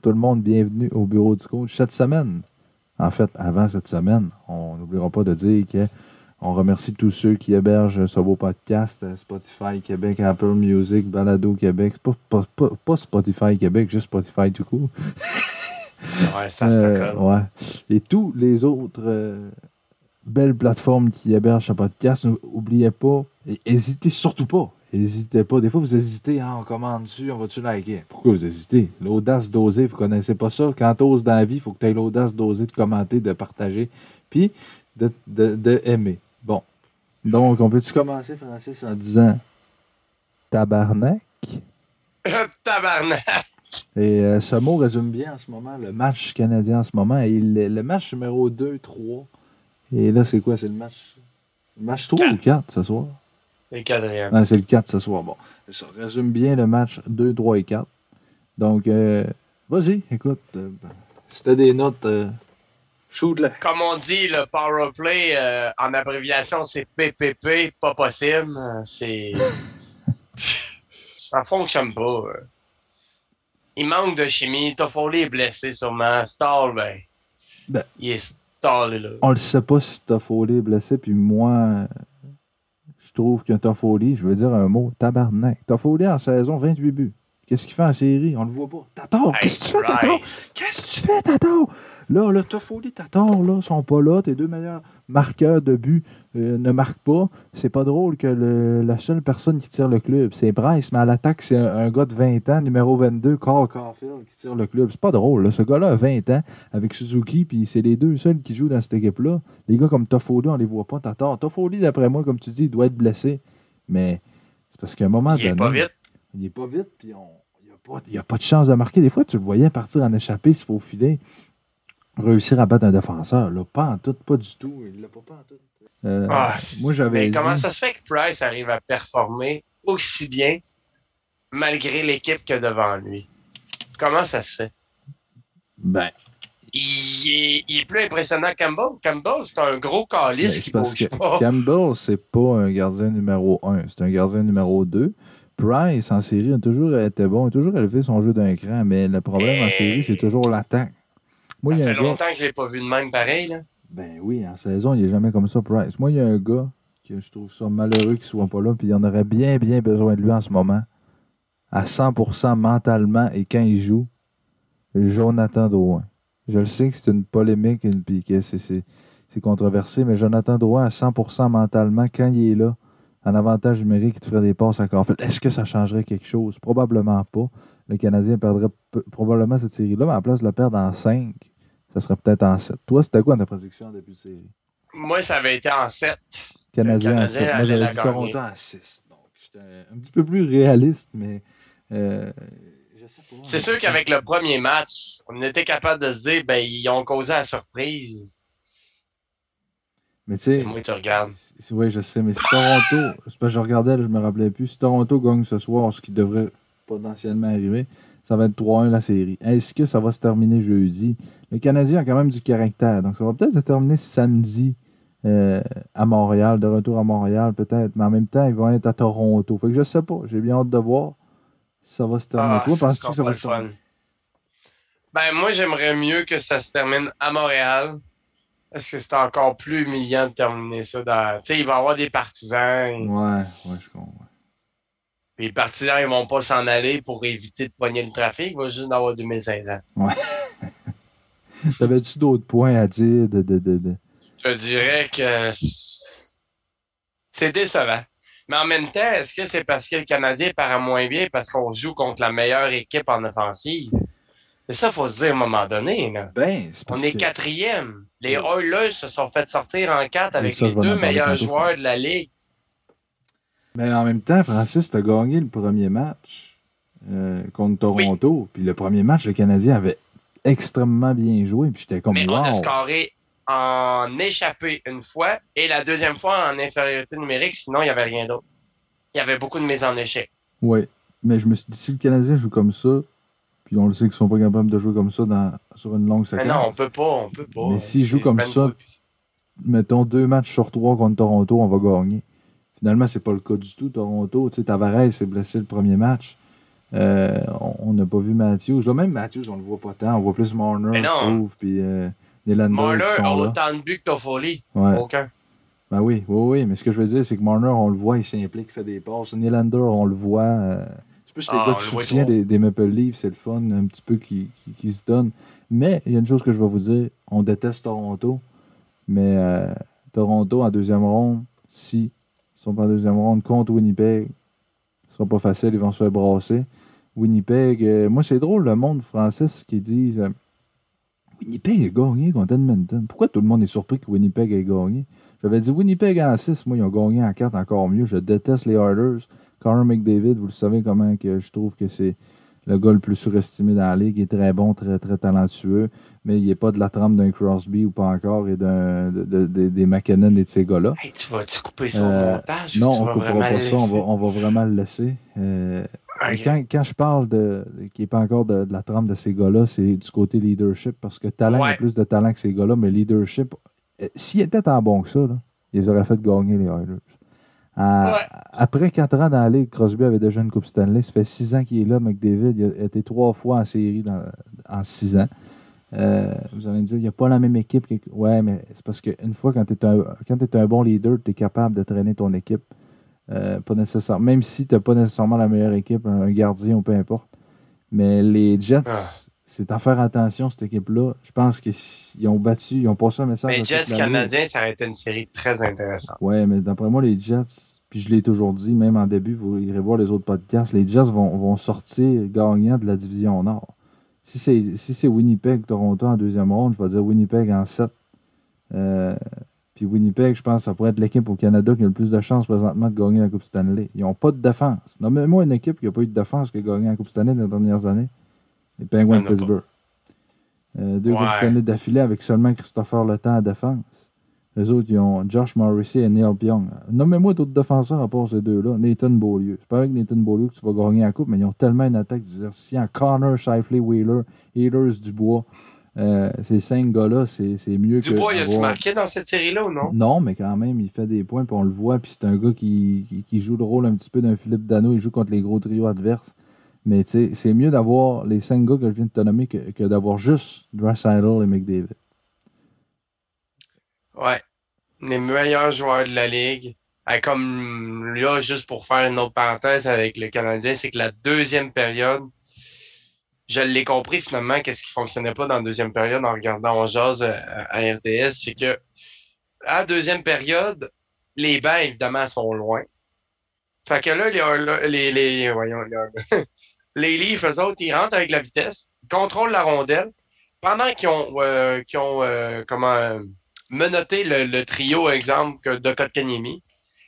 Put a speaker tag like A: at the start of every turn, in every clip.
A: tout le monde, bienvenue au bureau du coach cette semaine. En fait, avant cette semaine, on n'oubliera pas de dire qu'on remercie tous ceux qui hébergent ce beau podcast, Spotify Québec, Apple Music, Balado Québec, pas, pas, Spotify Québec, juste Spotify tout court.
B: ouais, c'est euh,
A: ouais. Et tous les autres euh, belles plateformes qui hébergent ce podcast, n'oubliez pas, et n'hésitez surtout pas N'hésitez pas. Des fois, vous hésitez, hein, on commande dessus, on va-tu liker? Pourquoi vous hésitez? L'audace d'oser, vous connaissez pas ça. Quand tu oses dans la vie, il faut que tu aies l'audace d'oser, de commenter, de partager, puis de, de, aimer. Bon. Donc, on peut-tu commencer, Francis, en disant tabarnak?
B: tabarnak!
A: Et euh, ce mot résume bien en ce moment le match canadien en ce moment. Et le, match numéro 2, 3. Et là, c'est quoi? C'est le match, le match 3 ou 4 ce soir?
B: C'est le quatrième.
A: c'est le 4 ce soir. Bon, ça résume bien le match 2, 3 et 4. Donc, euh, vas-y, écoute. Euh, c'était des notes. Euh, shoot là.
B: Comme on dit, le power play, en abréviation, c'est PPP, pas possible. C'est. ça fonctionne pas. Il manque de chimie. Toffoli est blessé sûrement. Stall, ben, ben. Il est stallé là.
A: On le sait pas si Toffoli est blessé, puis moi je trouve qu'un Toffoli, je veux dire un mot, tabarnak. Toffoli en saison, 28 buts. Qu'est-ce qu'il fait en série? On le voit pas. Tator, qu'est-ce que tu fais, Tator? Qu'est-ce que tu fais, Tator? Là, le Toffoli, Tator, là, sont pas là. Tes deux meilleurs marqueurs de but euh, ne marquent pas. C'est pas drôle que la seule personne qui tire le club, c'est Bryce, mais à l'attaque, c'est un, gars de 20 ans, numéro 22, Carl Caulfield, qui tire le club. C'est pas drôle. Ce gars-là a 20 ans avec Suzuki, puis c'est les deux seuls qui jouent dans cette équipe-là. Les gars comme Toffoli, on les voit pas, Tator. Toffoli, d'après moi, comme tu dis, il doit être blessé. Mais c'est parce qu'à un moment
B: donné. Il est pas vite.
A: Il est pas vite, puis on il n'y a pas de chance de marquer. Des fois, tu le voyais partir en échappée, se faufiler, réussir à battre un défenseur. Là, pas en tout, pas du tout. Il l'a pas, pas en tout. Euh, ah, moi, j'avais.
B: Mais comment ça se fait que Price arrive à performer aussi bien malgré l'équipe que devant lui? Comment ça se fait?
A: Ben.
B: Il est, plus impressionnant que Campbell. Campbell, c'est un gros calice ben, qui parce que
A: Campbell, c'est pas un gardien numéro 1, c'est un gardien numéro 2. Price, en série, a toujours été bon, a toujours élevé son jeu d'un cran, mais le problème en série, c'est toujours l'attaque.
B: Ça fait longtemps que je ne l'ai pas vu de même pareil. Là.
A: Ben oui, en saison, il n'est jamais comme ça, Price. Moi, il y a un gars que je trouve ça malheureux qu'il ne soit pas là, puis il en aurait bien, bien besoin de lui en ce moment. À 100% mentalement et quand il joue, Jonathan Drouin. Je le sais que c'est une polémique et que c'est controversé, mais Jonathan Drouin à 100% mentalement quand il est là, en avantage numérique, il te ferait des passes à fait Est-ce que ça changerait quelque chose? Probablement pas. Le Canadien perdrait probablement cette série-là, mais à la place de la perdre en 5, ça serait peut-être en 7. Toi, c'était quoi ta prédiction en début de série?
B: Moi, ça avait été en 7.
A: Canadien, en 7. Moi, j'avais dit Toronto en 6. Donc, j'étais un petit peu plus réaliste, mais euh,
B: C'est sûr qu'avec le premier match, on était capable de se dire, ben, ils ont causé la surprise
A: mais tu sais.
B: moi tu regardes.
A: Oui, je sais, mais si Toronto. C'est pas je regardais, je me rappelais plus. Si Toronto gagne ce soir, ce qui devrait potentiellement arriver, ça va être 3-1 la série. Est-ce que ça va se terminer jeudi? Le Canadien a quand même du caractère. Donc ça va peut-être se terminer samedi euh, à Montréal, de retour à Montréal peut-être. Mais en même temps, ils vont être à Toronto. Fait que je sais pas. J'ai bien hâte de voir si ça va se terminer. Ah, Toi, penses-tu que ça va se terminer?
B: Ben, moi, j'aimerais mieux que ça se termine à Montréal est-ce que c'est encore plus humiliant de terminer ça dans. Tu sais, il va y avoir des partisans.
A: Ouais, ouais, je comprends.
B: Puis les partisans, ils vont pas s'en aller pour éviter de pogner le trafic. Il va juste en avoir 2500.
A: Ouais. T'avais-tu d'autres points à dire de, de, de,
B: Je dirais que c'est décevant. Mais en même temps, est-ce que c'est parce que le Canadien paraît moins bien parce qu'on joue contre la meilleure équipe en offensive? C'est ça, il faut se dire à un moment donné. Là.
A: Ben,
B: On est quatrième. Les Oilers se sont fait sortir en quatre avec les deux meilleurs joueurs de la Ligue.
A: Mais en même temps, Francis, a gagné le premier match euh, contre Toronto. Puis le premier match, le Canadien avait extrêmement bien joué. Puis j'étais comme
B: Mais on a scoré en échappé une fois et la deuxième fois en infériorité numérique. Sinon, il n'y avait rien d'autre. Il y avait beaucoup de mises en échec.
A: Oui. Mais je me suis dit, si le Canadien joue comme ça, puis on le sait qu'ils sont pas capables de jouer comme ça dans, sur une longue séquence.
B: Mais non, on peut pas, on peut pas.
A: Mais s'ils jouent comme ça, mettons deux matchs sur trois contre Toronto, on va gagner. Finalement, c'est pas le cas du tout. Toronto, tu sais, Tavares s'est blessé le premier match. Euh, on n'a pas vu Matthews. Là, même Matthews, on le voit pas tant. On voit plus Marner, je trouve, puis euh.
B: Marner a autant de buts que Toffoli.
A: Ouais.
B: Aucun.
A: Ben oui, oui, oui. Mais ce que je veux dire, c'est que Marner, on le voit, il s'implique, il fait des passes. Nylander, on le voit. euh, c'est plus les
B: Ah,
A: gars de soutien des, des Maple Leafs, c'est le fun, un petit peu qui, qui, qui se donne. Mais il y a une chose que je vais vous dire on déteste Toronto. Mais euh, Toronto en deuxième ronde, si sont en deuxième ronde contre Winnipeg, ce sera pas facile, ils vont se faire brasser. Winnipeg, euh, moi c'est drôle le monde, Francis, qui disent euh, Winnipeg a gagné contre Edmonton. Pourquoi tout le monde est surpris que Winnipeg ait gagné? J'avais dit Winnipeg en 6, moi ils ont gagné en 4 encore mieux. Je déteste les Oilers. Connor McDavid, vous le savez comment que je trouve que c'est le gars le plus surestimé dans la ligue. Il est très bon, très très talentueux, mais il n'est pas de la trempe d'un Crosby ou pas encore et d'un de, de- de- des McKinnon et de ces gars-là.
B: Hey, tu vas-tu couper son
A: Euh,
B: montage?
A: Non, on
B: vas
A: coupera pas ça, on va, on va vraiment le laisser. Euh, et Quand, quand je parle de qui n'est pas encore de, la trempe de ces gars-là, c'est du côté leadership, parce que talent, il y
B: Ouais.
A: a plus de talent que ces gars-là, mais leadership, euh, s'ils étaient tant bons que ça, là, ils auraient fait gagner les Oilers. À-
B: Ouais.
A: Après quatre ans dans la Ligue, Crosby avait déjà une Coupe Stanley. Ça fait six ans qu'il est là, McDavid. Il a été trois fois en série dans- en six ans. Euh, vous allez me dire, il n'y a pas la même équipe. Que... Ouais, mais c'est parce qu'une fois, quand tu es, un- quand t'es un bon leader, tu es capable de traîner ton équipe. Euh, pas nécessairement, même si tu n'as pas nécessairement la meilleure équipe, un gardien ou peu importe. Mais les Jets,
B: Ah.
A: C'est à faire attention, cette équipe-là. Je pense qu'ils ont battu, ils ont passé un message.
B: Mais Jets canadiens, ça aurait été une série très intéressante.
A: Ouais, mais d'après moi, les Jets, puis je l'ai toujours dit, même en début, vous irez voir les autres podcasts, les Jets vont, vont sortir gagnants de la division Nord. Si c'est si Winnipeg, Toronto en deuxième ronde, je vais dire Winnipeg en 7. puis Winnipeg, je pense que ça pourrait être l'équipe au Canada qui a le plus de chances présentement de gagner la Coupe Stanley. Ils n'ont pas de défense. Nommez-moi une équipe qui n'a pas eu de défense qui a gagné la Coupe Stanley dans les dernières années. Les Penguins de
B: a pas.
A: Pittsburgh. Euh, deux
B: Ouais.
A: D'affilée avec seulement Christopher Le Temps à défense. Les autres, ils ont Josh Morrissey et Neil Pionk. Nommez-moi d'autres défenseurs à part ces deux-là. Nathan Beaulieu. C'est pas avec Nathan Beaulieu que tu vas gagner la coupe, mais ils ont tellement une attaque diversifiée. Connor, Shifley, Wheeler, Healers, Dubois. Euh, ces cinq gars-là, c'est c'est mieux que.
B: Dubois, il a-tu
A: avoir-
B: marqué dans cette série-là ou non?
A: non, mais quand même, il fait des points, puis on le voit. Puis c'est un gars qui, qui, qui joue le rôle un petit peu d'un Philippe Dano. Il joue contre les gros trios adverses. Mais c'est mieux d'avoir les cinq gars que je viens de te nommer que, que d'avoir juste Draisaitl et McDavid.
B: Ouais. Les meilleurs joueurs de la ligue. Ah, comme là, juste pour faire une autre parenthèse avec le Canadien, c'est que la deuxième période, je l'ai compris finalement, qu'est-ce qui fonctionnait pas dans la deuxième période en regardant On Jase euh, à RDS, c'est que à la deuxième période, les bancs, évidemment, sont loin. Fait que là, les, les, les, voyons, les, les Leafs, eux autres, ils rentrent avec la vitesse, ils contrôlent la rondelle, pendant qu'ils ont, euh, ont euh, comment, euh, menotté le, trio, exemple, de Kotkaniemi,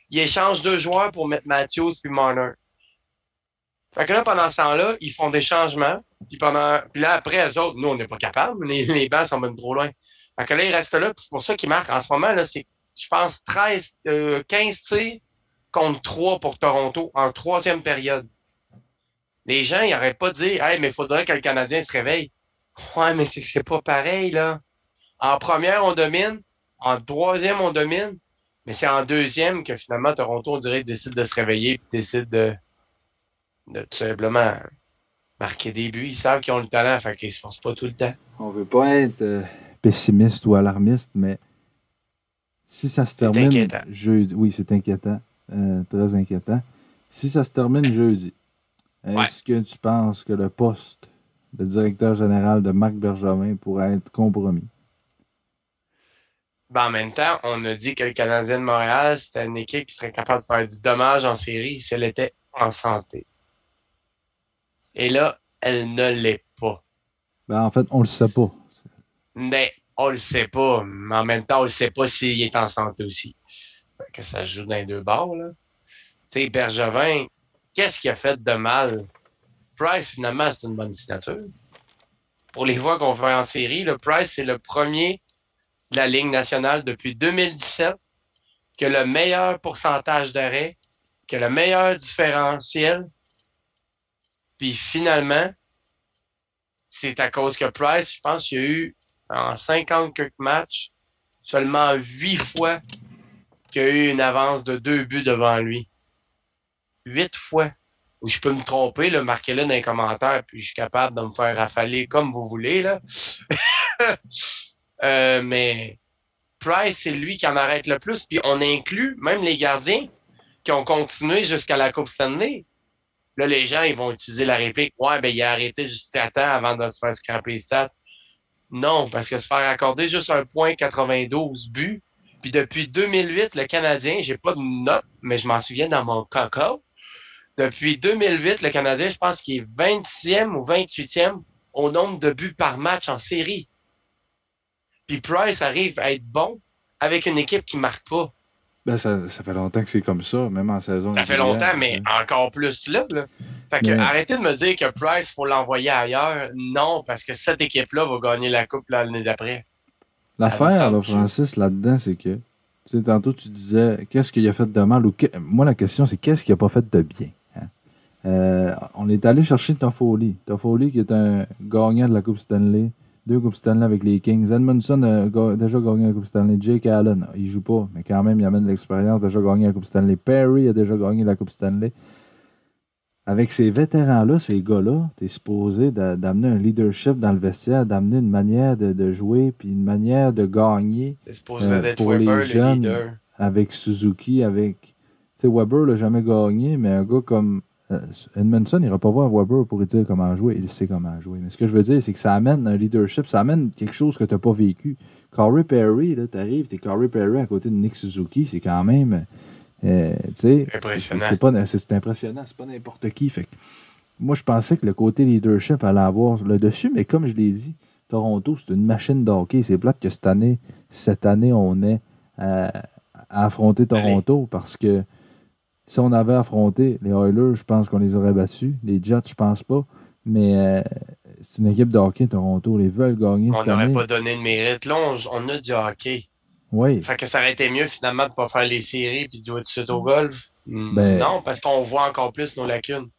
B: ils échangent deux joueurs pour mettre Matthews puis Marner. Fait que là, pendant ce temps-là, ils font des changements. Puis pendant, puis là, après, eux autres, nous, on n'est pas capables. Les, les bancs sont même trop loin. Fait que là, ils restent là. puis c'est pour ça qu'ils marquent en ce moment, là, c'est, je pense, 13, euh, 15 tirs contre 3 pour Toronto en troisième période. Les gens, ils n'arrêtent pas de dire, hey, mais il faudrait que le Canadien se réveille. Ouais, mais c'est que c'est pas pareil, là. En première, on domine. En troisième, on domine. Mais c'est en deuxième que finalement, Toronto, on dirait, décide de se réveiller et décide de, de tout simplement marquer des buts. Ils savent qu'ils ont le talent, fait qu'ils se forcent pas tout le temps.
A: On veut pas être euh, pessimiste ou alarmiste, mais si ça se termine
B: inquiétant.
A: jeudi, oui, c'est inquiétant, euh, très inquiétant. Si ça se termine jeudi, est-ce que tu penses que le poste de directeur général de Marc Bergevin pourrait être compromis?
B: Ben, en même temps, on a dit que le Canadien de Montréal, c'était une équipe qui serait capable de faire du dommage en série si elle était en santé. Et là, elle ne l'est pas.
A: Ben, en fait, on le sait pas.
B: Mais on le sait pas. Mais en même temps, on le sait pas s'il est en santé aussi. Que ça se joue dans les deux bords, là. Tu sais, Bergevin, qu'est-ce qu'il a fait de mal? Price, finalement, c'est une bonne signature. Pour les voix qu'on fait en série, le Price, c'est le premier de la Ligue nationale depuis 2017 qui a le meilleur pourcentage d'arrêt, qui a le meilleur différentiel. Puis finalement, c'est à cause que Price, je pense qu'il y a eu en 50 quelques matchs, seulement 8 fois qu'il y a eu une avance de deux buts devant lui. 8 fois. ou je peux me tromper, marquez-le dans les commentaires, puis je suis capable de me faire rafaler comme vous voulez. Là. Euh, mais Price, c'est lui qui en arrête le plus. Puis on inclut même les gardiens qui ont continué jusqu'à la Coupe Stanley. Là, les gens, ils vont utiliser la réplique. Ouais, ben, il a arrêté juste à temps avant de se faire scraper les stats. Non, parce que se faire accorder juste un point 92 buts. Puis depuis 2008, le Canadien, j'ai pas de note, mais je m'en souviens dans mon coco. Depuis 2008, le Canadien, je pense qu'il est 26e ou 28e au nombre de buts par match en série. Puis Price arrive à être bon avec une équipe qui marque pas.
A: Ben, ça, ça fait longtemps que c'est comme ça, même en saison.
B: Ça fait longtemps, mais encore plus là. là. Fait que arrêtez de me dire que Price, faut l'envoyer ailleurs. Non, parce que cette équipe-là va gagner la Coupe l'année d'après.
A: L'affaire, là, Francis, là-dedans, c'est que, tu sais, tantôt, tu disais, qu'est-ce qu'il a fait de mal ou moi, la question, c'est qu'est-ce qu'il a pas fait de bien? Euh, on est allé chercher Toffoli. Toffoli, qui est un gagnant de la Coupe Stanley deux Coupes Stanley avec les Kings. Edmondson a déjà gagné la Coupe Stanley. Jake Allen, il joue pas, mais quand même, il amène l'expérience. déjà gagné la Coupe Stanley. Perry a déjà gagné la Coupe Stanley. Avec ces vétérans-là, ces gars-là, tu es supposé d'amener un leadership dans le vestiaire, d'amener une manière de, jouer, puis une manière de gagner
B: euh, pour les jeunes.
A: avec Suzuki, avec. Tu sais, Weber l'a jamais gagné, mais un gars comme Edmondson n'ira pas voir Weber pour lui dire comment jouer. Il sait comment jouer. Mais ce que je veux dire, c'est que ça amène un leadership, ça amène quelque chose que tu n'as pas vécu. Corey Perry, tu arrives, tu es Corey Perry à côté de Nick Suzuki, c'est quand même. Euh,
B: impressionnant.
A: C'est impressionnant, c'est pas n'importe qui. Fait moi, je pensais que le côté leadership allait avoir le dessus, mais comme je l'ai dit, Toronto, c'est une machine d'hockey. C'est plate que cette année, cette année, on est à affronter Toronto parce que si on avait affronté les Oilers, je pense qu'on les aurait battus. Les Jets, je pense pas. Mais euh, c'est une équipe de hockey Toronto. Ils veulent gagner
B: on n'aurait pas donné de mérite. Là, on, a du hockey.
A: Oui.
B: Fait que ça aurait été mieux finalement de ne pas faire les séries et de jouer tout de suite au golf. Hmm,
A: ben,
B: non, parce qu'on voit encore plus nos lacunes.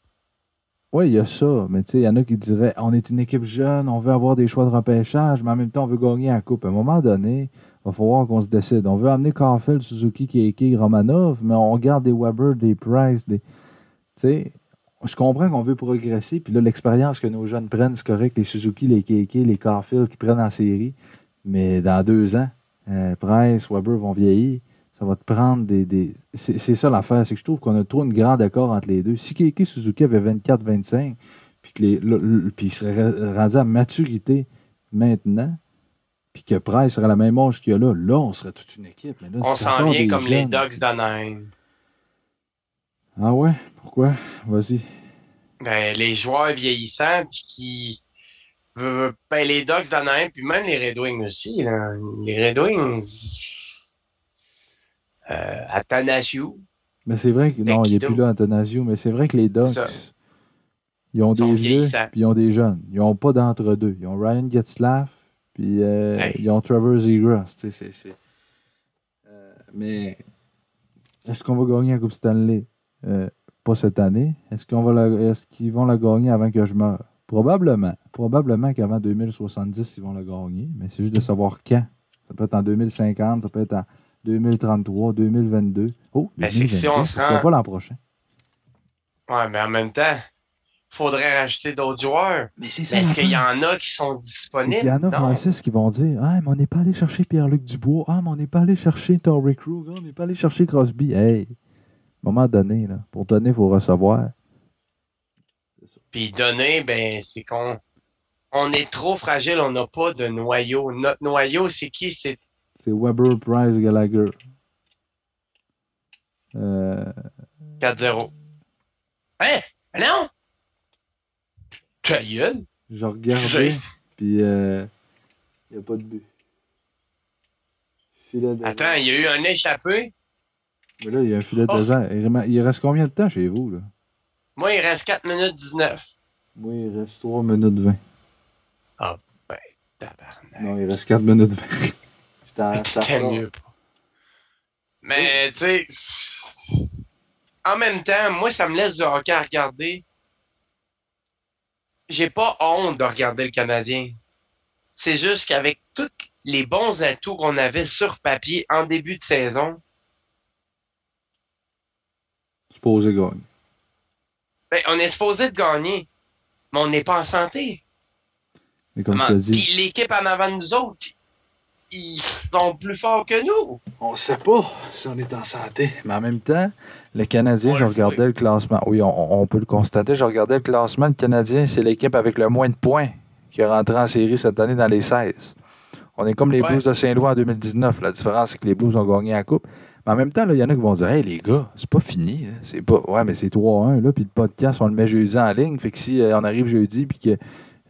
A: Oui, il y a ça. Mais tu sais, il y en a qui diraient on est une équipe jeune, on veut avoir des choix de repêchage, mais en même temps, on veut gagner la coupe. À un moment donné, va falloir qu'on se décide. On veut amener Carfield, Suzuki, Keiki, Romanov, mais on garde des Weber, des Price, des. Tu sais, je comprends qu'on veut progresser, puis là, l'expérience que nos jeunes prennent, c'est correct, les Suzuki, les Keiki, les Carfield qui prennent en série, mais dans deux ans, euh, Price, Weber vont vieillir. Ça va te prendre des. C'est ça l'affaire, c'est que je trouve qu'on a trop une grande accord entre les deux. Si Keiki Suzuki avait 24-25, puis qu'il serait rendu à maturité maintenant, puis que Price serait la même âge qu'il y a là, là, on serait toute une équipe. Mais là,
B: on s'en vient comme les Dogs d'Anaheim.
A: Ah ouais? Pourquoi? Vas-y.
B: Ben, les joueurs vieillissants, puis qui. Ben, les Dogs d'Anaheim, puis même les Red Wings aussi. Les Red Wings. Euh, Athanasiou.
A: Mais c'est vrai que. Non, il n'est plus là, Athanasiou, mais c'est vrai que les Dogs. Ils ont des vieux, puis ils ont des jeunes. Ils n'ont pas d'entre-deux. Ils ont Ryan Getzlaff, puis euh, ils ont Trevor Zegras. Euh, mais est-ce qu'on va gagner la Coupe Stanley? Euh, pas cette année. Est-ce qu'on va est-ce qu'ils vont la gagner avant que je meure? Probablement. Probablement qu'avant 2070, ils vont la gagner. Mais c'est juste de savoir quand. Ça peut être en 2050, ça peut être en 2033, 2022. Oh, 2022, si on se rend... pas l'an prochain.
B: Ouais, mais en même temps, faudrait racheter d'autres joueurs. Mais c'est ça. Est-ce qu'il y en a qui sont disponibles? Il
A: y en a, Francis, qui vont dire Ah, mais on n'est pas allé chercher Pierre-Luc Dubois. Ah, mais on n'est pas allé chercher Torrey Krug. on n'est pas allé chercher Crosby. Hey, moment donné, là, pour donner, il faut recevoir.
B: Puis donner, ben, c'est qu'on on est trop fragile, on n'a pas de noyau. Notre noyau, c'est qui? C'est
A: c'est Weber, Price, Gallagher.
B: Euh... 4-0. Hein? Non! Ta gueule.
A: Je regardais, puis il euh, n'y a pas de but.
B: Filet de Attends, il y a eu un échappé?
A: Mais là, il y a un filet oh. de Il reste combien de temps chez vous, là?
B: Moi, il reste 4 minutes 19.
A: Moi, il reste 3 minutes 20.
B: Ah, ben, tabarnak.
A: Non, il reste 4 minutes 20.
B: J'étais mieux pas. Mais, tu sais, en même temps, moi, ça me laisse du hockey à regarder j'ai pas honte de regarder le Canadien. C'est juste qu'avec tous les bons atouts qu'on avait sur papier en début de saison.
A: Supposé gagne.
B: Ben, on est supposé de gagner, mais on n'est pas en santé.
A: Mais comme je
B: Comment-
A: dis,
B: Puis l'équipe en avant de nous autres, ils sont plus forts que nous.
A: on sait pas si on est en santé. Mais en même temps, le Canadien,
B: On
A: je
B: le
A: regardais le classement. Oui, on, on peut le constater. Je regardais le classement. Le Canadien, c'est l'équipe avec le moins de points qui est rentré en série cette année dans les 16. On est comme les
B: Ouais.
A: Blues de Saint-Louis en 2019. La différence, c'est que les Blues ont gagné la Coupe. Mais en même temps, il y en a qui vont dire Hey, les gars, c'est pas fini. C'est pas. Ouais, mais c'est 3-1. Là, puis le podcast, on le met jeudi en ligne. Fait que si euh, on arrive jeudi, puis que.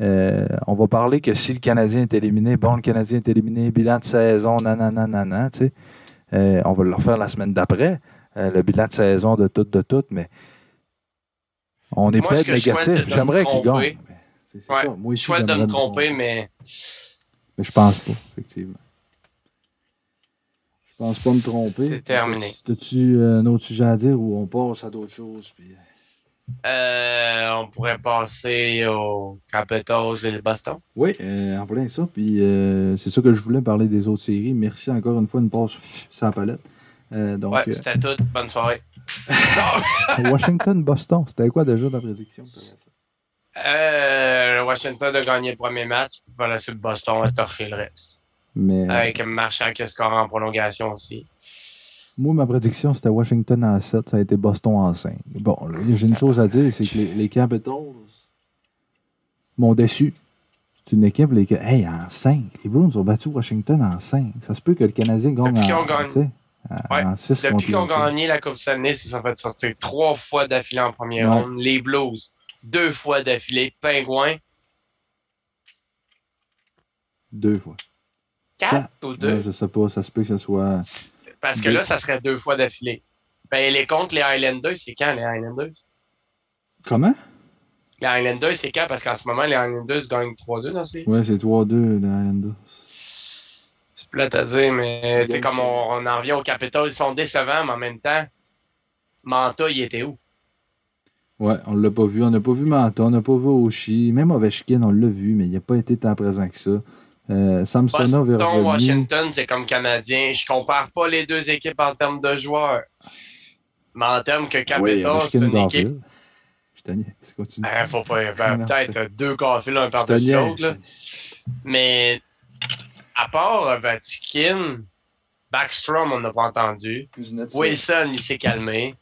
A: euh, on va parler que si le Canadien est éliminé, bon, le Canadien est éliminé, bilan de saison, nanana, nanana, tu sais. Euh, on va le refaire la semaine d'après, euh, le bilan de saison de tout, de tout, mais on est peut-être négatif. J'aimerais qu'il gagne. C'est c'est
B: Ouais.
A: ça. Moi aussi,
B: Je souhaite de me tromper, mais
A: mais je pense pas, effectivement. Je pense pas me tromper.
B: C'est terminé.
A: T'as-tu euh, un autre sujet à dire ou on passe à d'autres choses? Puis...
B: euh, on pourrait passer aux Capitals et le Boston.
A: Oui, euh, en plein ça. Puis euh, c'est ça que je voulais parler des autres séries. Merci encore une fois, une passe sans palette. Euh, donc,
B: ouais,
A: euh,
B: c'était tout. Bonne soirée.
A: Washington-Boston, c'était quoi déjà ta prédiction?
B: Euh, Washington a gagné le premier match, puis voilà, c'est Boston a torché le reste.
A: Mais... Euh,
B: Avec Marchand qui a score en prolongation aussi.
A: Moi, ma prédiction, c'était Washington en 7, ça a été Boston en 5. Bon, j'ai une chose à dire, c'est que les, Capitals m'ont déçu. C'est une équipe, les hey, en 5. Les Bruins ont battu Washington en 5. Ça se peut que le Canadien gagne en 5.
B: Ouais,
A: 6
B: Depuis qu'ils ont gagné la Coupe Stanley, ils se sont fait sortir trois fois d'affilée en première
A: Ouais.
B: ronde. Les Blues, deux fois d'affilée. Pingouins,
A: Deux fois.
B: quatre ou deux?
A: Ouais, je sais pas, ça se peut que ce soit.
B: Parce que
A: deux.
B: là, ça serait deux fois d'affilée. Ben, les contre les Highlanders, c'est quand les Highlanders?
A: Comment?
B: Les Highlanders, c'est quand? Parce qu'en ce moment, les Highlanders gagnent 3-2 dans ces.
A: Ouais, c'est 3-2, les Islanders.
B: C'est plate à dire, mais tu comme on, on en revient aux Capitals, ils sont décevants, mais en même temps, Manta, il était où?
A: Ouais, on l'a pas vu. On n'a pas vu Manta, on n'a pas vu Oshie. Même Ovechkin, on l'a vu, mais il n'a pas été tant présent que ça. Euh, Samsonov est revenu.
B: Washington, c'est comme Canadien. Je compare pas les deux équipes en termes de joueurs. Mais en termes que
A: Oui,
B: Capitals, c'est une équipe.
A: Garfield. Je t'en c'est continue.
B: Ben, faut pas. ben, Peut-être deux Caulfield un
A: Je
B: par-dessus l'autre.
A: je
B: là. Mais à part euh, Vatikin, Backstrom, on n'a pas entendu.
A: te-
B: Wilson, il s'est calmé.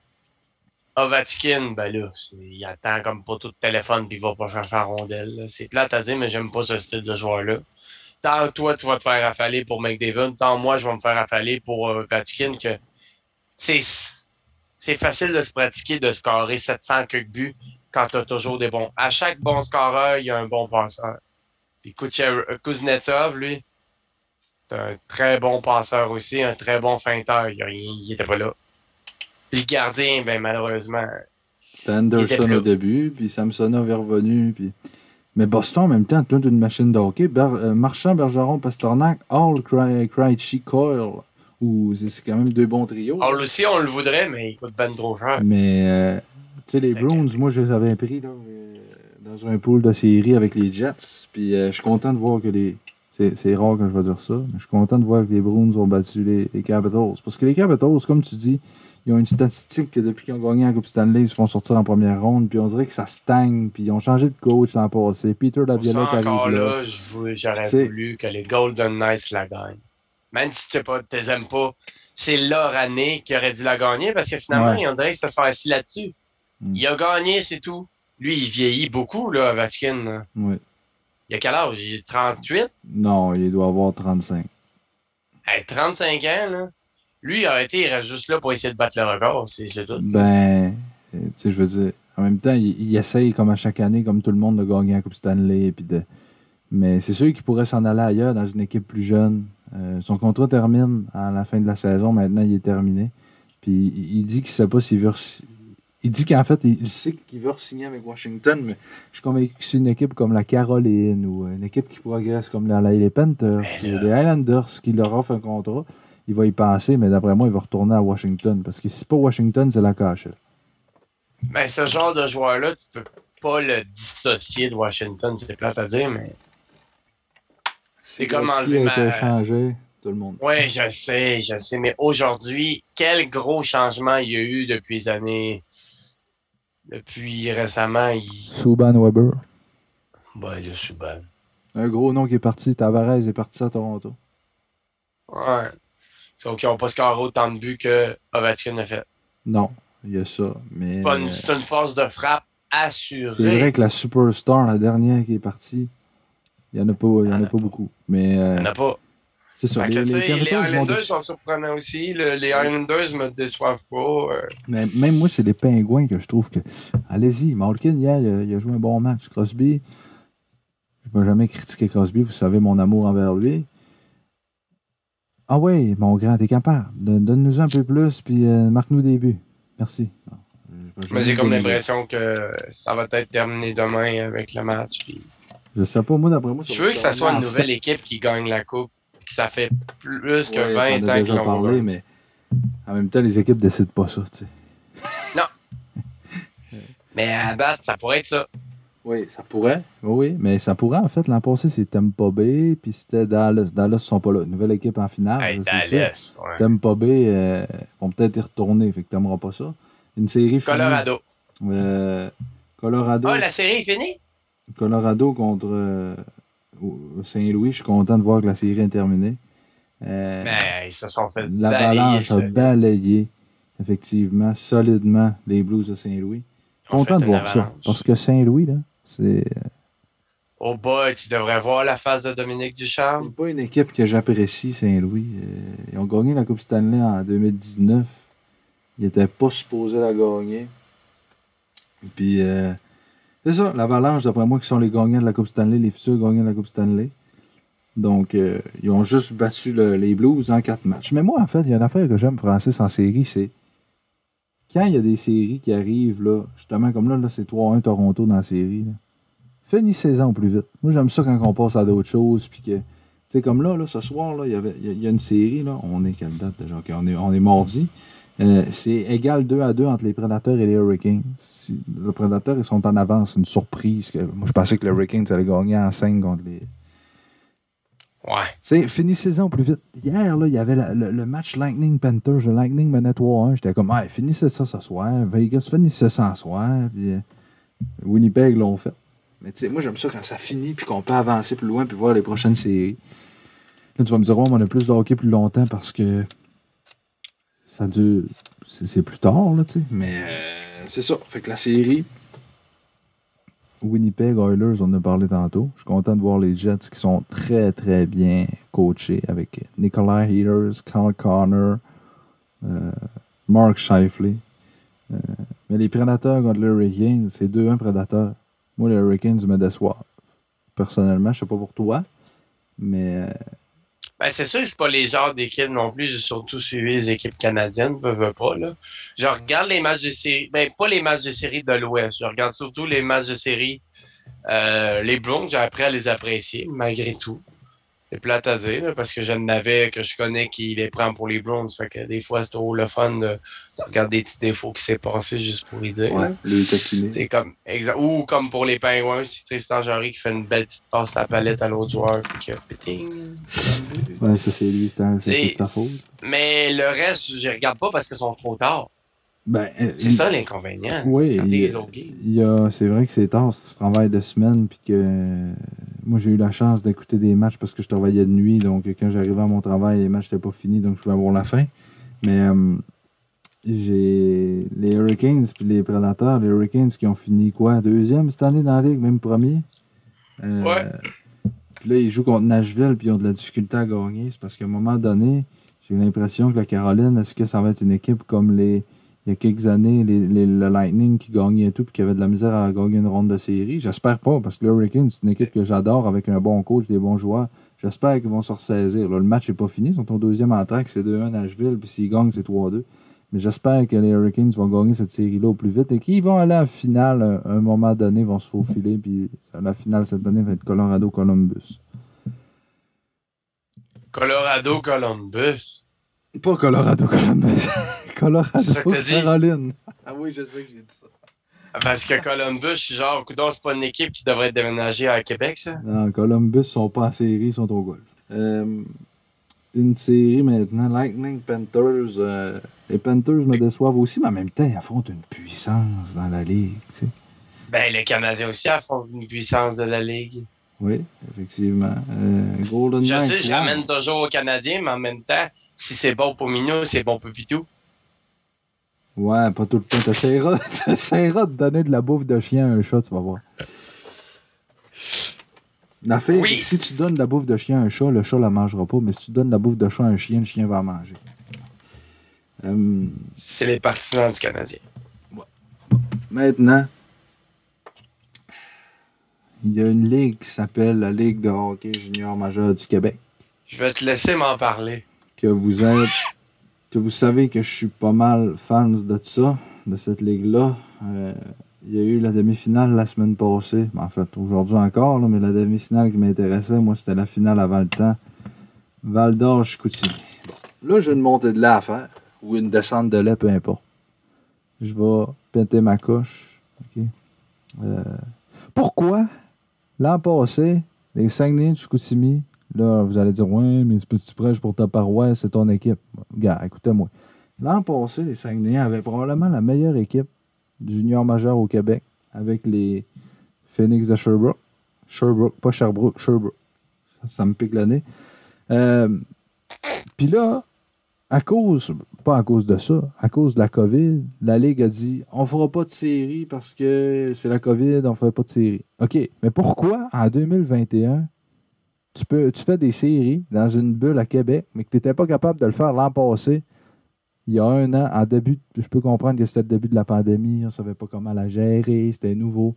B: Ovechkin, ben là, il attend comme pas tout de téléphone puis il va pas chercher la rondelle. C'est plate à dire, mais j'aime pas ce style de joueur-là. Tant toi, tu vas te faire affaler pour McDavid, tant moi, je vais me faire affaler pour euh, Ovechkin que c'est c'est facile de se pratiquer de scorer 700 quelques buts quand tu as toujours des bons. À chaque bon scoreur, il y a un bon passeur. Puis euh, Kuznetsov, lui, c'est un très bon passeur aussi, un très bon feinteur. Il, il, il était pas là. Puis le gardien, ben malheureusement,
A: C'était Anderson au début, puis Samsonov est revenu. Puis... Mais Boston, en même temps, toute une machine de hockey. Ber- euh, Marchand, Bergeron, Pasternak, Hall, Cry- Krejci, Coyle. Ou c'est quand même deux bons trios.
B: Hall aussi, on le voudrait, mais il coûte ben trop cher.
A: Mais, euh, tu sais, les. Bruins, moi, je les avais pris là, euh, dans un pool de série avec les Jets. Puis euh, je suis content de voir que les. C'est rare que je vais dire ça, mais je suis content de voir que les Bruins ont battu les, les Capitals. Parce que les Capitals, comme tu dis, ils ont une statistique que depuis qu'ils ont gagné la Coupe Stanley, ils se font sortir en première ronde. Puis on dirait que ça stagne. Puis ils ont changé de coach l'an passé. Peter Laviolette
B: encore
A: arrive là.
B: là, vou- j'aurais voulu que les Golden Knights la gagnent. Même si tu pas, les aimes pas, c'est leur année qui aurait dû la gagner parce que finalement,
A: Ouais.
B: on dirait qu'ils se sont assis là-dessus.
A: Mm.
B: Il a gagné, c'est tout. Lui, il vieillit beaucoup, là, Ovechkin. là. Il a quel âge? Il est 38?
A: Non, il doit avoir 35.
B: Hey, 35 ans, là. Lui, il a arrêté, il reste juste là pour essayer de battre le record, c'est tout.
A: Ben, euh, tu sais, je veux dire, en même temps, il, il essaye, comme à chaque année, comme tout le monde, de gagner la Coupe Stanley. Puis de... Mais c'est sûr qu'il pourrait s'en aller ailleurs dans une équipe plus jeune. Euh, son contrat termine à la fin de la saison. Maintenant, il est terminé. Puis il, dit qu'il sait pas s'il veut. Il dit qu'en fait, il, sait qu'il veut signer avec Washington, mais je suis convaincu que c'est une équipe comme la Caroline ou une équipe qui progresse comme la, les Panthers ou les Highlanders qui leur offrent un contrat. Il va y penser, mais d'après moi, il va retourner à Washington. Parce que si c'est pas Washington, c'est la cachette.
B: Ben, ce genre de joueur-là, tu peux pas le dissocier de Washington, c'est plate à dire, mais. C'est comme enlever
A: a
B: ma-
A: été changé, tout le monde.
B: Ouais, je sais, je sais, mais aujourd'hui, quel gros changement il y a eu depuis les années Depuis récemment, il.
A: Souban Weber.
B: Ben, il est Subban.
A: Un gros nom qui est parti. Tavares est parti à Toronto.
B: Ouais. Sauf qu'ils n'ont pas scoré autant de buts que Ovechkin a fait.
A: Non, il y a ça. Mais
B: C'est une- C'est une force de frappe assurée.
A: c'est vrai que la superstar, la dernière qui est partie, il n'y en a pas, il y en
B: y
A: a
B: a
A: pas beaucoup. Mais euh,
B: Il n'y en a pas.
A: C'est
B: que,
A: Les, les de-
B: sont surprenants aussi. Le- les Islanders me déçoivent pas. euh.
A: Mais même moi, c'est les Pingouins que je trouve que. Allez-y, Malkin, hier, il a, joué un bon match. Crosby, je ne vais jamais critiquer Crosby, vous savez mon amour envers lui. Ah ouais, mon grand, t'es capable. Donne- Donne-nous un peu plus, puis euh, marque-nous des buts. Merci.
B: Mais j'ai comme l'impression que ça va être terminé demain avec le match. puis
A: Je sais pas, moi, d'après moi,
B: Je veux que ça soit une nouvelle équipe qui gagne la coupe? Ça fait plus que
A: Ouais,
B: 20
A: t'en as
B: ans qu'ils l'ont
A: parlé, mais en même temps, les équipes décident pas ça, tu sais.
B: Mais à date, ça pourrait être ça.
A: Oui, ça pourrait. Oui, mais ça pourrait, en fait. L'an passé, c'était Tampa Bay, puis c'était Dallas. Dallas ne sont pas là. Nouvelle équipe en finale.
B: Hey. Dallas. ouais.
A: Tampa Bay euh, vont peut-être y retourner, fait que t'aimeras pas ça. Une série finie.
B: Colorado.
A: Euh, Colorado.
B: Ah, la série est finie?
A: Colorado contre euh, Saint-Louis. Je suis content de voir que la série est terminée. Euh,
B: Mais ils se sont fait
A: L'Avalanche a
B: balayer, ça.
A: balayé, effectivement, solidement, les Blues de Saint-Louis. Content de voir ça. Parce que Saint-Louis, là, c'est.
B: Oh boy, tu devrais voir la face de Dominique Ducharme.
A: C'est pas une équipe que j'apprécie, Saint-Louis. Euh, ils ont gagné la Coupe Stanley en 2019. Ils n'étaient pas supposés la gagner. Puis, euh, c'est ça, l'Avalanche, d'après moi, qui sont les gagnants de la Coupe Stanley, les futurs gagnants de la Coupe Stanley. Donc, euh, ils ont juste battu le- les Blues en quatre matchs. Mais moi, en fait, il y a une affaire que j'aime, Francis, en série, c'est quand il y a des séries qui arrivent, là, justement, comme là, là c'est 3-1 Toronto dans la série, là, finissez-en plus vite. Moi, j'aime ça quand on passe à d'autres choses, puis que, tu sais, comme là, là, ce soir, là, il y y, a- une série, là, on est quelle date déjà? Ok, on, est, on est mardi. Euh, c'est égal 2 à 2 entre les Prédateurs et les Hurricanes. Si, les Prédateurs, ils sont en avance, une surprise. Que, moi, je pensais que les Hurricanes allaient gagner en 5 contre les,
B: Ouais.
A: tu sais, finissez-en au plus vite. Hier, là, il y avait la- le, le match Lightning Panthers. Le Lightning menait 3-1. J'étais comme, hey, finissez ça ce soir. Vegas, finissez ça ce soir. Puis, euh, Winnipeg l'ont fait. Mais tu sais, moi, j'aime ça quand ça finit puis qu'on peut avancer plus loin puis voir les prochaines séries. Là, tu vas me dire, ouais, mais on a plus de hockey plus longtemps parce que ça dure. C'est plus tard, là, tu sais. Mais euh, c'est ça. Fait que la série, Winnipeg Oilers, on en a parlé tantôt. Je suis content de voir les Jets qui sont très, très bien coachés avec Nikolai Heaters, Carl Connor, euh, Mark Shifley. Euh, mais les Prédateurs contre les Hurricanes, c'est 2-1 Prédateurs. Moi, les Hurricanes me déçoivent. Personnellement, je sais pas pour toi, mais
B: Ben, c'est sûr c'est pas les genres d'équipes non plus. J'ai surtout suivi les équipes canadiennes, veux pas, là. Je regarde les matchs de série. Ben, pas les matchs de série de l'Ouest. Je regarde surtout les matchs de série. Euh, les Browns, j'ai appris à les apprécier, malgré tout. C'est plate à dire, là, parce que je n'avais que je connais qui les prend pour les Browns. Fait que des fois, c'est trop le fun de, de regarder des petits défauts qui s'est passé juste pour y dire.
A: ouais, les taquiner.
B: C'est comme, exa- ou comme pour les Pingouins, c'est Tristan Jarry qui fait une belle petite passe à la palette à l'autre joueur. Puis que, péting,
A: Ouais, ça, c'est lui, c'est sa faute.
B: Mais le reste, je les regarde pas parce qu'ils sont trop tard.
A: Ben, euh,
B: C'est ça l'inconvénient.
A: Oui, c'est vrai que c'est tard, si tu travailles de semaine, puis que euh, moi j'ai eu la chance d'écouter des matchs parce que je travaillais de nuit, donc quand j'arrivais à mon travail, les matchs n'étaient pas finis, donc je pouvais avoir la fin. Mais euh, j'ai les Hurricanes puis les Predators, les Hurricanes qui ont fini quoi, deuxième cette année dans la ligue, même premier? Euh,
B: Ouais.
A: Puis là, ils jouent contre Nashville, puis ils ont de la difficulté à gagner. C'est parce qu'à un moment donné, j'ai eu l'impression que la Caroline, est-ce que ça va être une équipe comme les il y a quelques années, les, le Lightning qui gagnait tout puis qui avait de la misère à gagner une ronde de série. J'espère pas, parce que le Hurricane, c'est une équipe que j'adore avec un bon coach, des bons joueurs. J'espère qu'ils vont se ressaisir. Le match n'est pas fini. Ils sont au deuxième en c'est 2-1 Nashville, puis s'ils gagnent, c'est 3-2. Mais j'espère que les Hurricanes vont gagner cette série-là au plus vite et qu'ils vont aller à finale à un moment donné, vont se faufiler, puis la finale cette année va être Colorado-Columbus.
B: Colorado, Columbus.
A: Pas
B: que t'as dit?
A: Colorado-Caroline. Ah oui, je sais que j'ai dit ça.
B: Parce que Columbus, je suis genre, coudonc, c'est pas une équipe qui devrait déménager à Québec, ça?
A: Non, Columbus sont pas en série, ils sont au golf. Euh, une série maintenant, Lightning Panthers. euh, Les Panthers me déçoivent aussi, mais en même temps, ils affrontent une puissance dans la ligue. Tu sais.
B: Ben, les Canadiens aussi affrontent une puissance de la ligue.
A: Oui, effectivement. Euh, Golden
B: Je
A: Knights,
B: sais, je l'amène toujours aux Canadiens, mais en même temps, si c'est bon pour Minou, c'est bon pour Pitou.
A: Ouais, pas tout le temps. T'essaieras, t'essaieras de donner de la bouffe de chien à un chat, tu vas voir.
B: Oui.
A: c'est que si tu donnes de la bouffe de chien à un chat, le chat la mangera pas, mais si tu donnes de la bouffe de chat à un chien, le chien va la manger. Euh,
B: C'est les partisans du Canadien.
A: maintenant, il y a une ligue qui s'appelle la Ligue de hockey junior majeur du Québec.
B: Je vais te laisser m'en parler.
A: Que vous êtes, que vous savez que je suis pas mal fan de ça, de cette ligue-là. Euh, il y a eu la demi-finale la semaine passée, en fait aujourd'hui encore, là, mais la demi-finale qui m'intéressait, moi, c'était la finale avant le temps. Val d'Or, Chicoutimi. Bon. Là, j'ai une montée de lait à faire, ou une descente de lait, peu importe. Je vais péter ma coche. ok? Euh, pourquoi, l'an passé, les Saguenay de Chicoutimi, Là, vous allez dire, ouais, mais c'est parce que tu prêches pour ta paroisse, c'est ton équipe. Regarde, écoutez-moi. L'an passé, les Saguenayens avaient probablement la meilleure équipe junior majeur au Québec avec les Phoenix de Sherbrooke. Sherbrooke, pas Sherbrooke, Sherbrooke. Ça, ça me pique le nez. Euh, Puis là, à cause, pas à cause de ça, à cause de la COVID, la Ligue a dit on fera pas de série parce que c'est la COVID, on ne fait pas de série. OK, mais pourquoi en 2021, tu, fais des séries dans une bulle à Québec, mais que tu n'étais pas capable de le faire l'an passé, il y a un an, en début, je peux comprendre que c'était le début de la pandémie, on ne savait pas comment la gérer, c'était nouveau.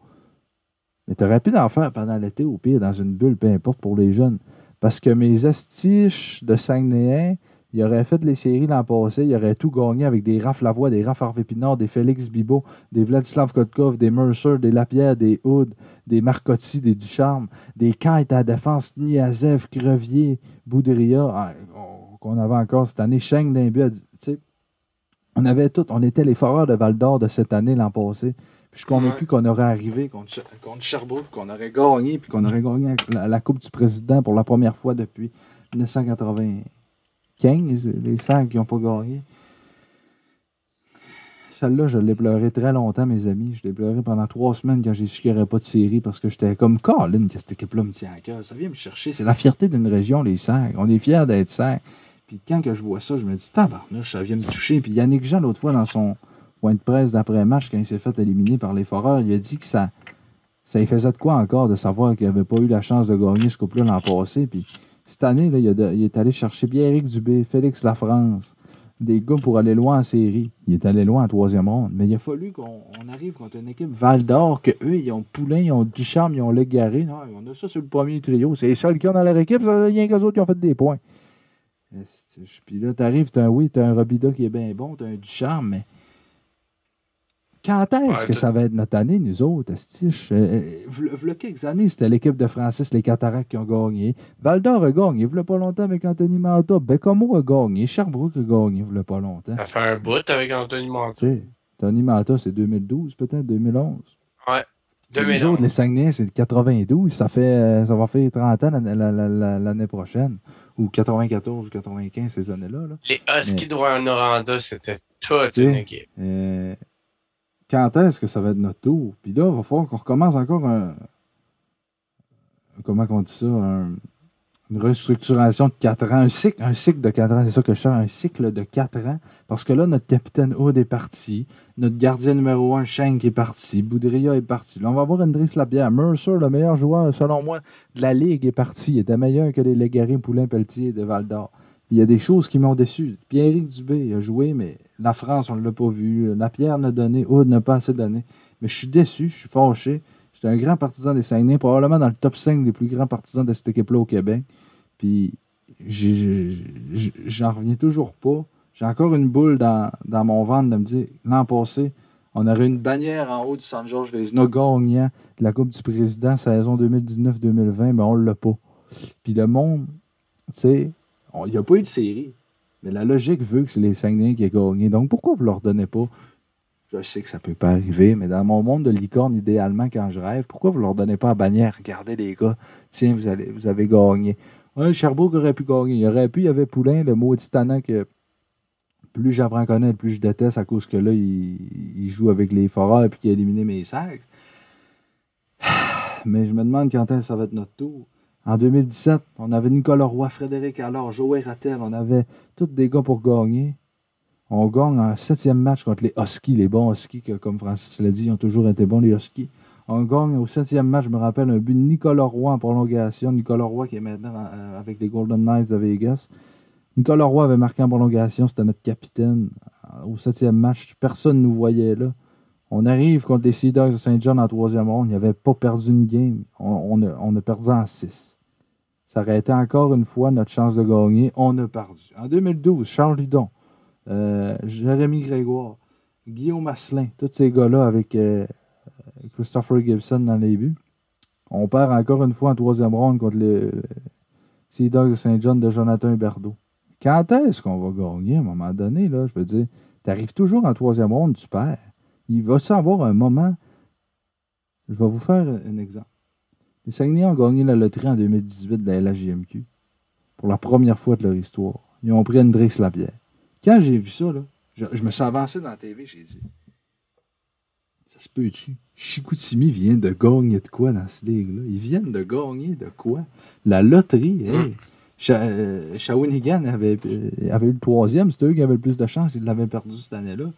A: Mais tu aurais pu en faire pendant l'été, au pire, dans une bulle, peu importe pour les jeunes. Parce que mes astiches de Saguenayens, ils auraient fait les séries l'an passé, ils auraient tout gagné avec des Raph Lavoie, des Raph Harvey Pinard, des Félix Bibo, des Vladislav Kotkov, des Mercer, des Lapierre, des Hood, des Marcotti, des Ducharme, des Kite à la défense, Niazev, Crevier, Boudria, ah, on- qu'on avait encore cette année, Cheng d'un. On avait tout, on était les foreurs de Val d'Or de cette année l'an passé. Puis je suis convaincu qu'on aurait arrivé contre, contre Sherbrooke, qu'on aurait gagné, puis qu'on aurait gagné la, la Coupe du Président pour la première fois depuis 1995, les cinq qui n'ont pas gagné. Celle-là, je l'ai pleuré très longtemps, mes amis. Je l'ai pleuré pendant trois semaines quand j'ai su qu'il n'y aurait pas de série parce que j'étais comme Colin, que cette équipe-là me tient à cœur. Ça vient me chercher. C'est la fierté d'une région, les Sacs. On est fiers d'être Sacs. Puis quand que je vois ça, je me dis, tabarnouche, ça vient me toucher. Puis Yannick Jean, l'autre fois, dans son point de presse d'après-match, quand il s'est fait éliminer par les Foreurs, il a dit que ça, ça lui faisait de quoi encore de savoir qu'il n'avait pas eu la chance de gagner ce couple-là l'an passé. Puis cette année, il, a il est allé chercher Pierrick Dubé, Félix Lafrance, des gars pour aller loin en série. Il est allé loin en troisième ronde. Mais il a fallu qu'on on arrive contre une équipe Val d'Or, que eux, ils ont Poulain, ils ont Ducharme, ils ont Légaré. Non, on a ça sur le premier trio. C'est les seuls qui ont dans leur équipe, ça, rien qu'eux autres qui ont fait des points. Puis là, t'arrives, t'as un oui, t'as un Robida qui est bien bon, t'as un Ducharme, mais. Quand est-ce
B: Ouais,
A: que ça va être notre année, nous autres, Estiche? Euh, euh, v'là- quelques années, c'était l'équipe de Francis, les Cataractes qui ont gagné. Val d'Or a gagné, v'là pas longtemps avec Anthony Manta. Bécomo a gagné. Sherbrooke a gagné, v'là pas longtemps.
B: Ça fait un bout avec Anthony
A: sais, Tony Manta, c'est 2012, peut-être, 2011.
B: Ouais.
A: Nous
B: 2011.
A: autres, les Saguenay, c'est 92. Ça, fait, euh, ça va faire 30 ans l'année la- la- la- l'année prochaine. Ou 94 ou 95, ces années-là. là.
B: Les Huskies de Rouen-Noranda, c'était toute une équipe.
A: Euh, quand est-ce que ça va être notre tour? Puis là, il va falloir qu'on recommence encore un. Comment on dit ça? Un- une restructuration de 4 ans. Un cycle, de 4 ans, c'est ça que je cherche, un cycle de 4 ans. Parce que là, notre capitaine Hood est parti. Notre gardien numéro 1, Schenk, est parti. Boudria est parti. Là, on va avoir Andrés Lapierre. Mercer, le meilleur joueur, selon moi, de la Ligue, est parti. Il était meilleur que les Légaré, Poulain, Pelletier de Val d'Or. Il y a des choses qui m'ont déçu. Pierrick Dubé a joué, mais la France, on ne l'a pas vu. La Pierre n'a donné, Hood n'a pas assez donné. Mais je suis déçu, je suis fâché. J'étais un grand partisan des Saguenay, probablement dans le top 5 des plus grands partisans de cette équipe-là au Québec. Puis j'en reviens toujours pas. J'ai encore une boule dans, mon ventre de me dire, l'an passé, on aurait une bannière en haut du San Georges Vézina gagnant de la Coupe du Président saison 2019-2020, mais on l'a pas. Puis le monde, tu sais, il n'y a pas eu de série. Mais la logique veut que c'est les Saguenayens qui aient gagné. Donc pourquoi vous ne leur donnez pas? Je sais que ça peut pas arriver, mais dans mon monde de licorne, idéalement, quand je rêve, pourquoi vous ne leur donnez pas la bannière? Regardez les gars, tiens, vous, allez, vous avez gagné. Ouais, Sherbrooke aurait pu gagner. Il aurait pu, il y avait Poulain, le maudit tannant que plus j'apprends à connaître, plus je déteste à cause que là, il, joue avec les foreurs et qu'il a éliminé mes sacs. Mais je me demande quand est-ce que ça va être notre tour. En 2017, on avait Nicolas Roy, Frédéric Allard, Joël Rattel, on avait tous des gars pour gagner. On gagne en septième match contre les Huskies, les bons Huskies, que, comme Francis l'a dit, ils ont toujours été bons, les Huskies. On gagne au septième match, je me rappelle, un but de Nicolas Roy en prolongation. Nicolas Roy qui est maintenant euh, avec les Golden Knights de Vegas. Nicolas Roy avait marqué en prolongation, c'était notre capitaine. Euh, au septième match, personne ne nous voyait là. On arrive contre les Sea Dogs de Saint John en troisième ronde. Il n'avait pas perdu une game. On, a, perdu en six. Ça aurait été encore une fois notre chance de gagner. On a perdu. En 2012, Charles Ludon, euh, Jérémy Grégoire, Guillaume Masselin, tous ces gars-là avec euh, Christopher Gibson dans les buts. On perd encore une fois en troisième ronde contre les Sea Dogs de Saint John de Jonathan Huberdeau. Quand est-ce qu'on va gagner à un moment donné? Là, je veux dire, tu arrives toujours en troisième ronde, tu perds. Il va y avoir un moment. Je vais vous faire un exemple. Les Saguenay ont gagné la loterie en 2018 de la LHJMQ. Pour la première fois de leur histoire. Ils ont pris Hendrix Lapierre. Quand j'ai vu ça, là, je, me suis avancé dans la TV, j'ai dit Ça se peut-tu? Chicoutimi vient de gagner de quoi dans ce ligue-là? Ils viennent de gagner de quoi? La loterie, hey. Euh, Shawinigan avait, euh, avait eu le troisième. C'était eux qui avaient le plus de chance. Ils l'avaient perdu cette année-là.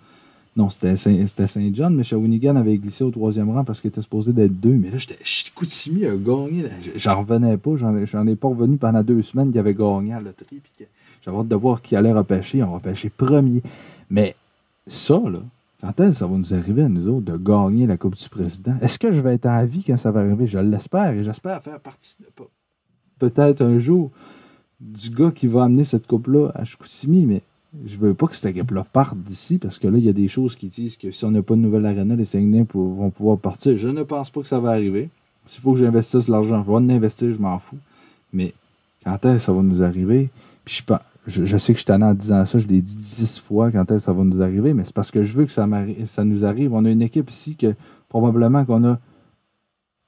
A: Non, c'était Saint-John, mais Shawinigan avait glissé au troisième rang parce qu'il était supposé d'être deux. Mais là, Chicoutimi a gagné. J'en revenais pas. J'en ai pas revenu pendant deux semaines qu'il avait gagné à la loterie. J'avais hâte de voir qui allait repêcher. On repêché premier. Mais ça, là, quand est-ce que ça va nous arriver à nous autres de gagner la Coupe du Président? Est-ce que je vais être à vie quand ça va arriver? Je l'espère et j'espère faire partie de peut-être un jour du gars qui va amener cette coupe-là à Chicoutimi, mais je veux pas que cette équipe-là parte d'ici parce que là, il y a des choses qui disent que si on n'a pas de nouvelle arena, les Saguenay vont pouvoir partir. Je ne pense pas que ça va arriver. S'il faut que j'investisse l'argent, je vais en investir, je m'en fous. Mais quand est-ce que ça va nous arriver? Je, sais que je suis en disant ça, je l'ai dit dix fois quand est-ce que ça va nous arriver, mais c'est parce que je veux que ça, ça nous arrive. On a une équipe ici que probablement qu'on a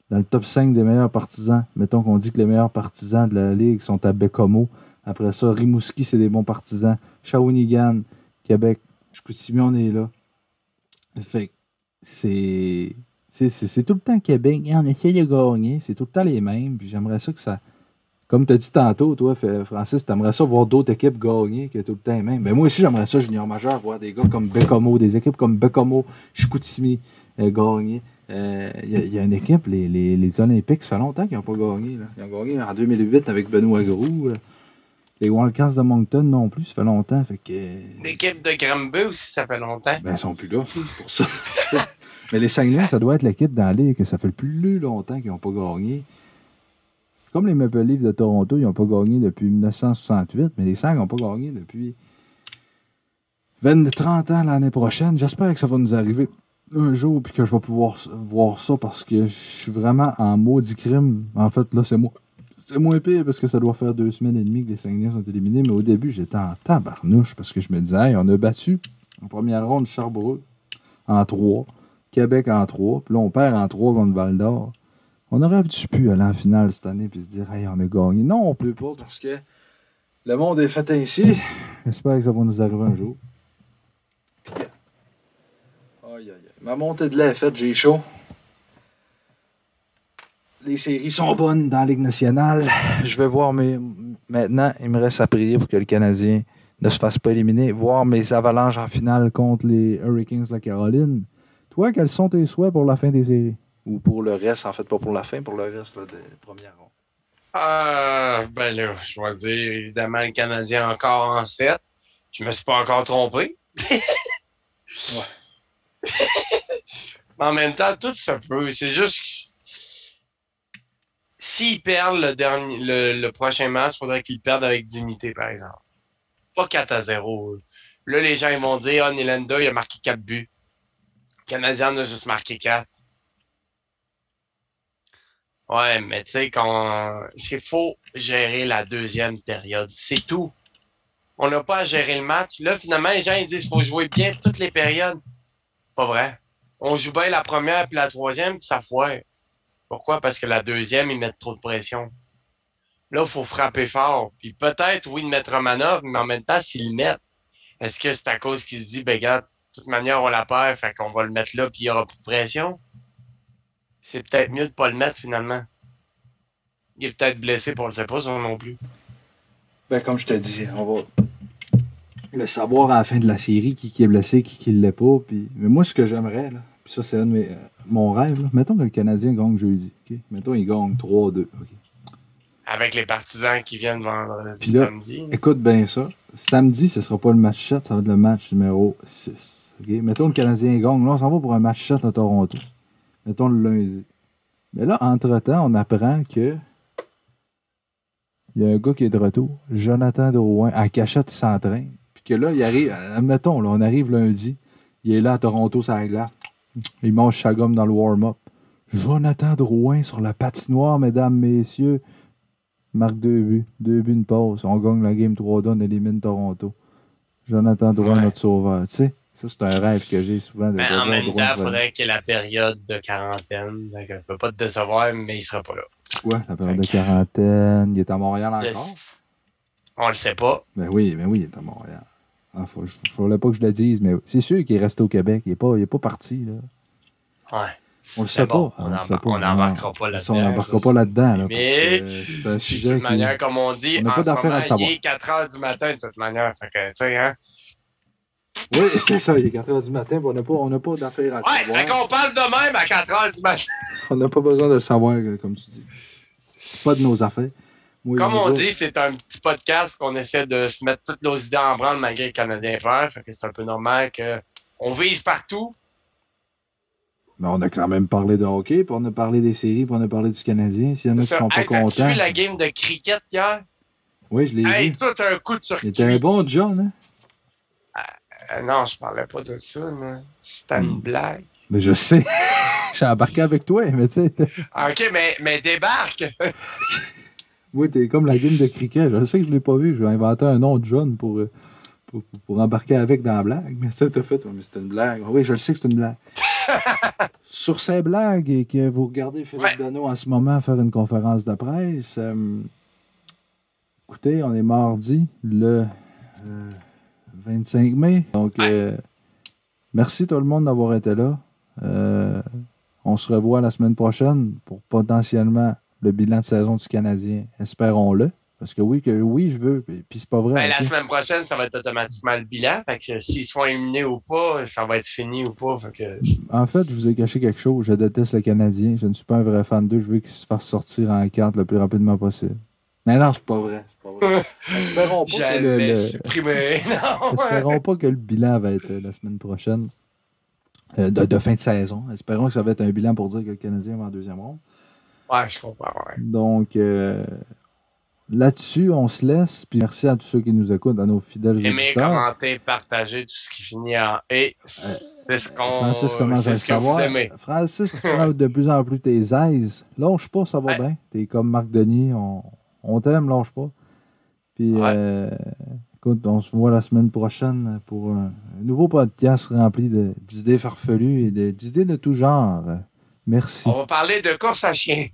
A: dans le top 5 des meilleurs partisans. Mettons qu'on dit que les meilleurs partisans de la Ligue sont à Bécomo. Après ça, Rimouski, c'est des bons partisans. Shawinigan, Québec, Chicoutimi, on est là. Fait c'est. C'est tout le temps Québec. on essaie de gagner. C'est tout le temps les mêmes. Puis j'aimerais ça que ça. Comme tu as dit tantôt, toi, Francis, tu aimerais ça voir d'autres équipes gagner que tout le temps les mêmes. Ben moi aussi, j'aimerais ça, junior majeur, voir des gars comme Bécomo, des équipes comme Bécomo, Chicoutimi euh, gagner. Il euh, y, a une équipe, les, les, les, Olympiques, ça fait longtemps qu'ils n'ont pas gagné. Ils ont gagné en 2008 avec Benoît Groux. Les Wildcats de Moncton non plus, ça fait longtemps. Fait que...
B: L'équipe de Granby aussi, ça fait longtemps.
A: Ben, ils sont plus là, pour ça. Mais les Saguenay, ça doit être l'équipe dans la que ça fait le plus longtemps qu'ils n'ont pas gagné. Comme les Maple Leafs de Toronto, ils n'ont pas gagné depuis 1968, mais les Sags n'ont pas gagné depuis 20, 30 ans l'année prochaine. J'espère que ça va nous arriver un jour puis que je vais pouvoir voir ça parce que je suis vraiment en maudit crime. En fait, là, c'est moi. C'est moins pire parce que ça doit faire deux semaines et demie que les Saguenay sont éliminés. Mais au début, j'étais en tabarnouche parce que je me disais, on a battu en première ronde Charborough en trois, Québec en trois, puis là, on perd en trois contre Val d'Or. On aurait pu aller en finale cette année puis se dire, hey, on a gagné. Non, on peut pas parce que le monde est fait ainsi. J'espère que ça va nous arriver un jour. Ma montée de lait est faite, j'ai chaud. Les séries sont bonnes dans la Ligue nationale. Je vais voir mes. Maintenant, il me reste à prier pour que le Canadien ne se fasse pas éliminer. Voir mes avalanches en finale contre les Hurricanes de la Caroline. Toi, quels sont tes souhaits pour la fin des séries? Ou pour le reste, en fait, pas pour la fin, pour le reste des premières rondes
B: Ah, ben là, je vais dire évidemment le Canadien encore en 7. Je me suis pas encore trompé. ouais. Mais en même temps, tout se peut. C'est juste que s'ils perdent le, dernier, le, prochain match, il faudrait qu'ils perdent avec dignité, par exemple. Pas 4 à 0. Là, les gens ils vont dire Ah, Nilanda, il a marqué 4 buts. Le Canadien a juste marqué 4. Ouais, mais tu sais, quand c'est faut gérer la deuxième période. C'est tout. On n'a pas à gérer le match. Là, finalement, les gens ils disent faut jouer bien toutes les périodes. Pas vrai. On joue bien la première puis la troisième, puis ça foire. Pourquoi? Parce que la deuxième, ils mettent trop de pression. Là, il faut frapper fort. Puis peut-être, oui, de mettre un manœuvre, mais en même temps, s'ils le mettent, Est-ce que c'est à cause qu'il se dit, ben, de toute manière, on la perd, fait qu'on va le mettre là, puis il n'y aura plus de pression? C'est peut-être mieux de ne pas le mettre finalement. Il est peut-être blessé, pour le sait pas, non plus.
A: Ben, comme je te disais, on va le savoir à la fin de la série qui, est blessé, qui, qui l'est pas. Mais moi, ce que j'aimerais, là, puis ça, c'est un de mes- euh, mon rêve, là. mettons que le Canadien gagne jeudi. Mettons il gagne 3-2. ok?
B: Avec les partisans qui viennent vendredi,
A: là,
B: samedi.
A: Écoute bien ça. Samedi, ce sera pas le match 7, ça va être le match numéro 6. ok? Mettons le Canadien gagne. Là, on s'en va pour un match 7 à Toronto. Mettons le lundi. Mais là, entre-temps, on apprend que il y a un gars qui est de retour, Jonathan Drouin, à cachette, il s'entraîne. Puis que là, il arrive, admettons, là, on arrive lundi, il est là à Toronto, ça glace. Il mange sa gomme dans le warm-up. Jonathan Drouin sur la patinoire, mesdames, messieurs. Marque deux buts. Deux buts, une pause. On gagne la game 3-2, on élimine Toronto. Jonathan Drouin,
B: Ouais.
A: notre sauveur. Tu sais, ça, c'est un rêve que j'ai souvent. De,
B: Mais en même temps, il faudrait qu'il y ait la période de quarantaine. Donc, ne peut pas te décevoir, mais il sera pas là.
A: Quoi, la période de quarantaine? Il est à Montréal encore?
B: On le sait pas.
A: Ben oui, ben oui, il est à Montréal. Il faut, fallait pas que je le dise, mais c'est sûr qu'il est resté au Québec. Il n'est pas, il est pas parti. Là.
B: Ouais.
A: On le sait
B: bon,
A: pas.
B: on
A: le
B: embar-
A: sait pas.
B: on n'embarquera pas là-dedans.
A: On n'embarquera pas là-dedans. Là,
B: Mais-
A: c'est un
B: De
A: sujet
B: toute
A: qui...
B: manière, comme on dit,
A: on n'a
B: en
A: pas
B: ce
A: à
B: moment,
A: le savoir.
B: il est 4 heures du matin, de toute manière. Fait que, tu sais, hein.
A: Oui, c'est ça. Il est 4 h du matin. On n'a pas, on pas d'affaire à le
B: Ouais,
A: savoir.
B: fait qu'on parle de même à 4 heures du matin.
A: On n'a pas besoin de le savoir, euh, comme tu dis. Pas de nos affaires.
B: Comme on dit, c'est un petit podcast qu'on essaie de se mettre toutes nos idées en branle malgré le Canadien perd. Fait que c'est un peu normal que on vise partout.
A: Mais on a quand même parlé de hockey, puis on a parlé des séries, puis on a parlé du Canadien. S'il y en a qui sont pas
B: hey,
A: contents.
B: vu la game de cricket hier?
A: Oui, je l'ai
B: Hey,
A: vu.
B: tout un coup de circuit.
A: était un bon John, hein?
B: Euh, non, je parlais pas de ça. C'était une
A: Hmm.
B: blague.
A: Mais je sais. Je suis embarqué avec toi, mais tu sais.
B: Ah, Ok, mais, mais débarque!
A: Oui, t'es comme la game de cricket. Je sais que je l'ai pas vu. Je vais inventer un nom de John pour, euh, pour, pour- pour embarquer avec dans la blague. Mais ça, t'as fait. Mais c'était une blague. Oui, je le sais que c'est une blague. Sur ces blagues et que vous regardez Philippe
B: Ouais.
A: Dano en ce moment faire une conférence de presse, euh, écoutez, on est mardi le euh, 25 mai. Donc,
B: Ouais.
A: euh, merci tout le monde d'avoir été là. Euh, on se revoit la semaine prochaine pour potentiellement le bilan de saison du Canadien. Espérons-le. Parce que oui, que oui, je veux. Puis c'est pas vrai.
B: Ben, la semaine prochaine, ça va être automatiquement le bilan. Fait que s'ils sont éliminés ou pas, ça va être fini ou pas. Fait que...
A: En fait, je vous ai caché quelque chose. Je déteste le Canadien. Je ne suis pas un vrai fan d'eux. Je veux qu'ils se fassent sortir en carte le plus rapidement possible. Mais non, c'est pas vrai. C'est pas vrai. Espérons pas, que le,
B: supprimer. Non!
A: espérons pas que le bilan va être euh, la semaine prochaine. euh, de, de fin de saison. Espérons que ça va être un bilan pour dire que le Canadien va en deuxième ronde.
B: Ouais, je comprends. Ouais.
A: Donc, euh, là-dessus, on se laisse. Puis merci à tous ceux qui nous écoutent, à nos fidèles
B: Aimer,
A: auditeurs.
B: commenter, partager tout ce qui finit en et. C'est ce qu'on.
A: Francis commence à le savoir?
B: aimez.
A: Francis, tu prends de plus en plus tes aises. Lâche pas, ça va
B: Ouais.
A: bien. T'es comme Marc Denis, on, on t'aime, lâche pas. Puis,
B: Ouais.
A: euh, écoute, on se voit la semaine prochaine pour un, un nouveau podcast rempli d'idées farfelues et d'idées de tout genre. Merci.
B: On va parler de course à chien.